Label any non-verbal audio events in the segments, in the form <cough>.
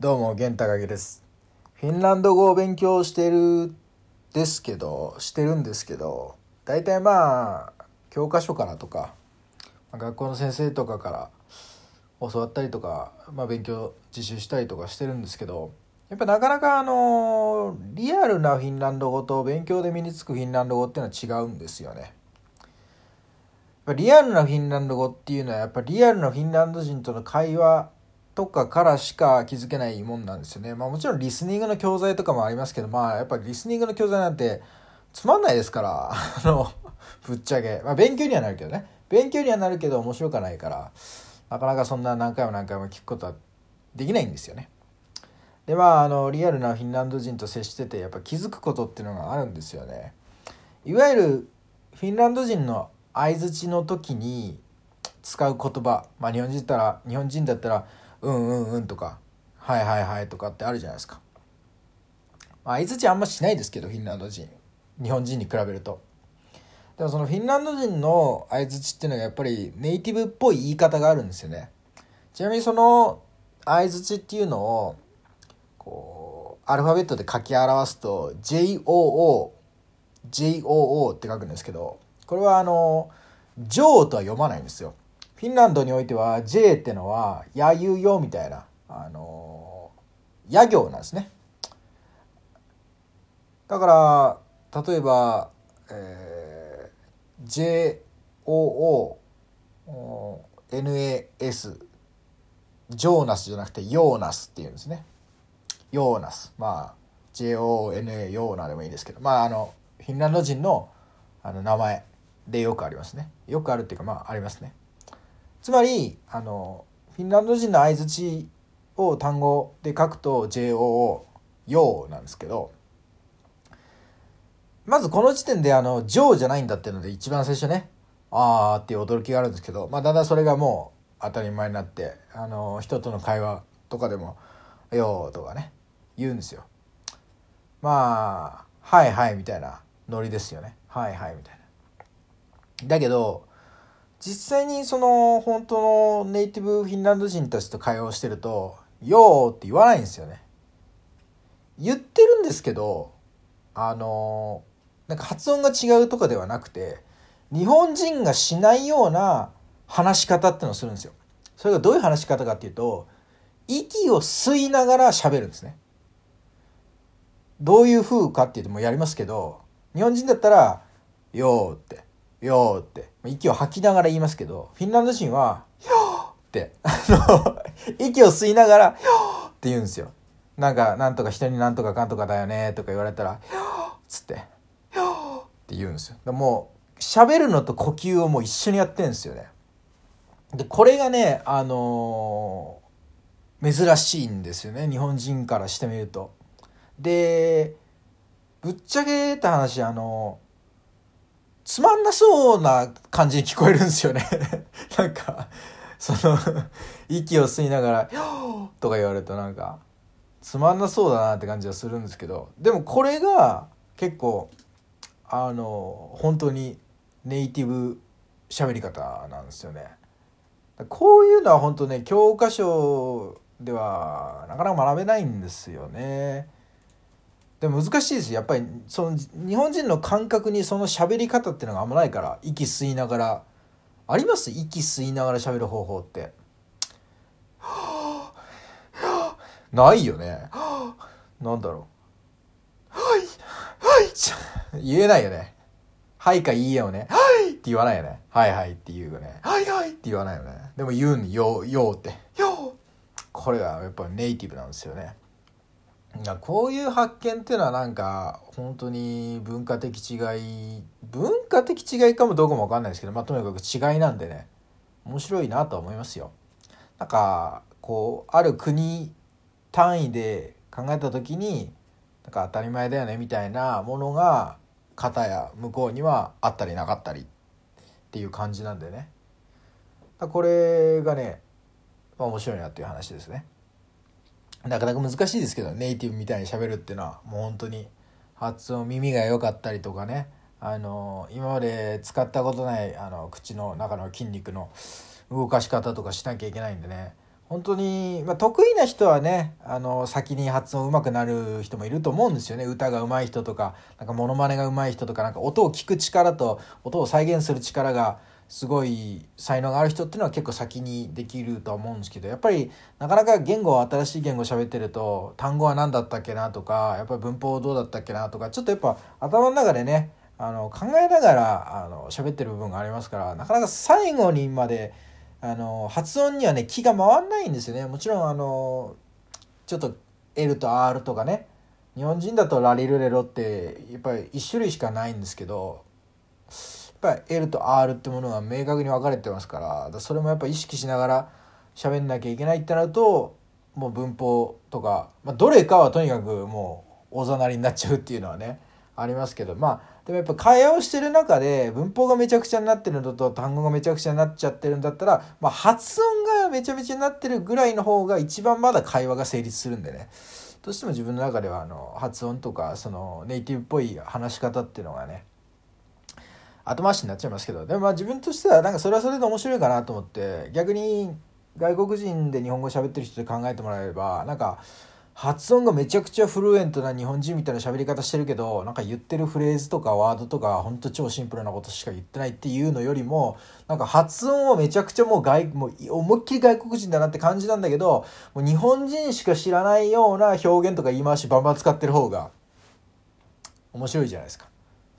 どうも、玄高木です。フィンランド語を勉強してるですけど、してるんですけど、大体まあ、教科書からとか、学校の先生とかから教わったりとか、まあ勉強自習したりとかしてるんですけど、やっぱなかなかあの、リアルなフィンランド語と勉強で身につくフィンランド語っていうのは違うんですよね。リアルなフィンランド語っていうのはやっぱリアルなフィンランド人との会話とかからしか気づけないもんなんですよね。まあもちろんリスニングの教材とかもありますけど、まあやっぱりリスニングの教材なんてつまんないですから、<laughs> あの、ぶっちゃけ。まあ勉強にはなるけどね。勉強にはなるけど面白くはないから、なかなかそんな何回も何回も聞くことはできないんですよね。でまああのリアルなフィンランド人と接しててやっぱ気づくことっていうのがあるんですよね。いわゆるフィンランド人の相づちの時に使う言葉、まあ、日本人だったら日本人だったら「うんうんうん」とか「はいはいはい」とかってあるじゃないですか。まあ、相づちあんましないですけどフィンランド人日本人に比べると。でもそのフィンランド人の相づちっていうのがやっぱりネイティブっぽい言い方があるんですよね。ちなみにその相づちっていうのをこうアルファベットで書き表すと JOO JOO って書くんですけどこれはあの「ジョー」とは読まないんですよ。フィンランドにおいては J ってのは「やゆよ」みたいなあのや行なんですね。だから例えば、えー、JOONAS ジョーナスじゃなくてヨーナスっていうんですね。ヨーナス。まあ JONA ヨーナでもいいですけどまああのフィンランド人のあの名前でよくありますね。よくあるっていうかまあありますね。つまりあのフィンランド人の相づちを単語で書くと JOO ヨーなんですけどまずこの時点であのジョーじゃないんだっていうので一番最初ねあーっていう驚きがあるんですけど、まあ、だんだんそれがもう当たり前になってあの人との会話とかでも「よー」とかね言うんですよ。まあ「はいはい」みたいなノリですよね。はいはいみたいな。だけど実際にその本当のネイティブフィンランド人たちと会話をしてると「よー」って言わないんですよね。言ってるんですけどあのなんか発音が違うとかではなくて日本人がしないような話し方ってのをするんですよ。それがどういう話し方かっていうと息を吸いながら喋るんですね。どういう風かっていうともうやりますけど日本人だったら「よー」って「よー」って息を吐きながら言いますけどフィンランド人は「よー」ってあの <laughs> 息を吸いながら「よー」って言うんですよ。なんか、なんとか人になんとかかんとかだよねとか言われたら、よーっつって、よーって言うんですよ。もう、喋るのと呼吸をもう一緒にやってるんですよね。で、これがね、あのー珍しいんですよね。日本人からしてみると。で、ぶっちゃけた話、あのつまんなそうな感じに聞こえるんですよね。<laughs> なんか、その、<laughs> 息を吸いながら、<gasps> とか言われるとなんか、つまんなそうだなって感じはするんですけどでもこれが結構あの本当にネイティブ喋り方なんですよね。こういうのは本当ね教科書ではなかなか学べないんですよね。でも難しいですやっぱりその日本人の感覚にその喋り方っていうのがあんまないから息吸いながらあります？息吸いながら喋る方法って。ないよね。なんだろう。はいはい <laughs> 言えないよね。はいかいいえをね。はいって言わないよね。はいはいって言うよね。はいはいって言わないよね。でも言うんよ、よって。よこれがやっぱネイティブなんですよね。こういう発見っていうのはなんか本当に文化的違い文化的違いかもどうかも分かんないですけどまあとにかく違いなんでね面白いなと思いますよ。なんかこうある国単位で考えた時になんか当たり前だよねみたいなものが片や向こうにはあったりなかったりっていう感じなんでねこれがね、まあ、面白いなっていう話ですねなかなか難しいですけどネイティブみたいに喋るっていうのはもう本当に発音耳が良かったりとかね。あの今まで使ったことないあの口の中の筋肉の動かし方とかしなきゃいけないんでね。本当に、まあ、得意な人はねあの先に発音上手くなる人もいると思うんですよね。歌が上手い人とかなんかモノマネが上手い人とかなんか音を聞く力と音を再現する力がすごい才能がある人っていうのは結構先にできるとは思うんですけどやっぱりなかなか言語新しい言語喋ってると単語は何だったっけなとかやっぱり文法どうだったっけなとかちょっとやっぱ頭の中でねあの考えながらあの喋ってる部分がありますからなかなか最後にまであの発音にはね気が回んないんですよね。もちろんあのちょっと L と R とかね日本人だとラリルレロってやっぱり1種類しかないんですけどやっぱり L と R ってものが明確に分かれてますからそれもやっぱ意識しながら喋んなきゃいけないってなるともう文法とか、まあ、どれかはとにかくもうおざなりになっちゃうっていうのはねありますけどまあでもやっぱ会話をしてる中で文法がめちゃくちゃになってるのと単語がめちゃくちゃになっちゃってるんだったら、まあ、発音がめちゃめちゃになってるぐらいの方が一番まだ会話が成立するんでね。どうしても自分の中ではあの発音とかそのネイティブっぽい話し方っていうのがね後回しになっちゃいますけどでもまあ自分としてはなんかそれはそれで面白いかなと思って逆に外国人で日本語喋ってる人で考えてもらえればなんか発音がめちゃくちゃフルエントな日本人みたいな喋り方してるけどなんか言ってるフレーズとかワードとかほんと超シンプルなことしか言ってないっていうのよりもなんか発音はめちゃくちゃもう外もう思いっきり外国人だなって感じなんだけどもう日本人しか知らないような表現とか言い回しバンバン使ってる方が面白いじゃないですか。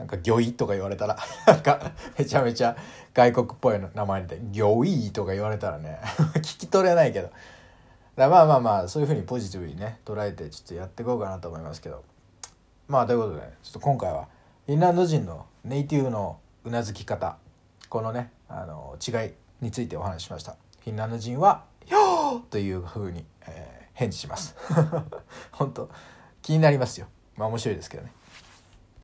なんか魚意とか言われたら <laughs> なんかめちゃめちゃ外国っぽい名前で魚意とか言われたらね <laughs> 聞き取れないけど。だまあまあまあそういうふうにポジティブにね捉えてちょっとやっていこうかなと思いますけど。まあということでちょっと今回はフィンランド人のネイティブのうなずき方このねあの違いについてお話ししました。フィンランド人は「よー!」というふうに、えー、返事します。<laughs> 本当気になりますよ。まあ面白いですけどね。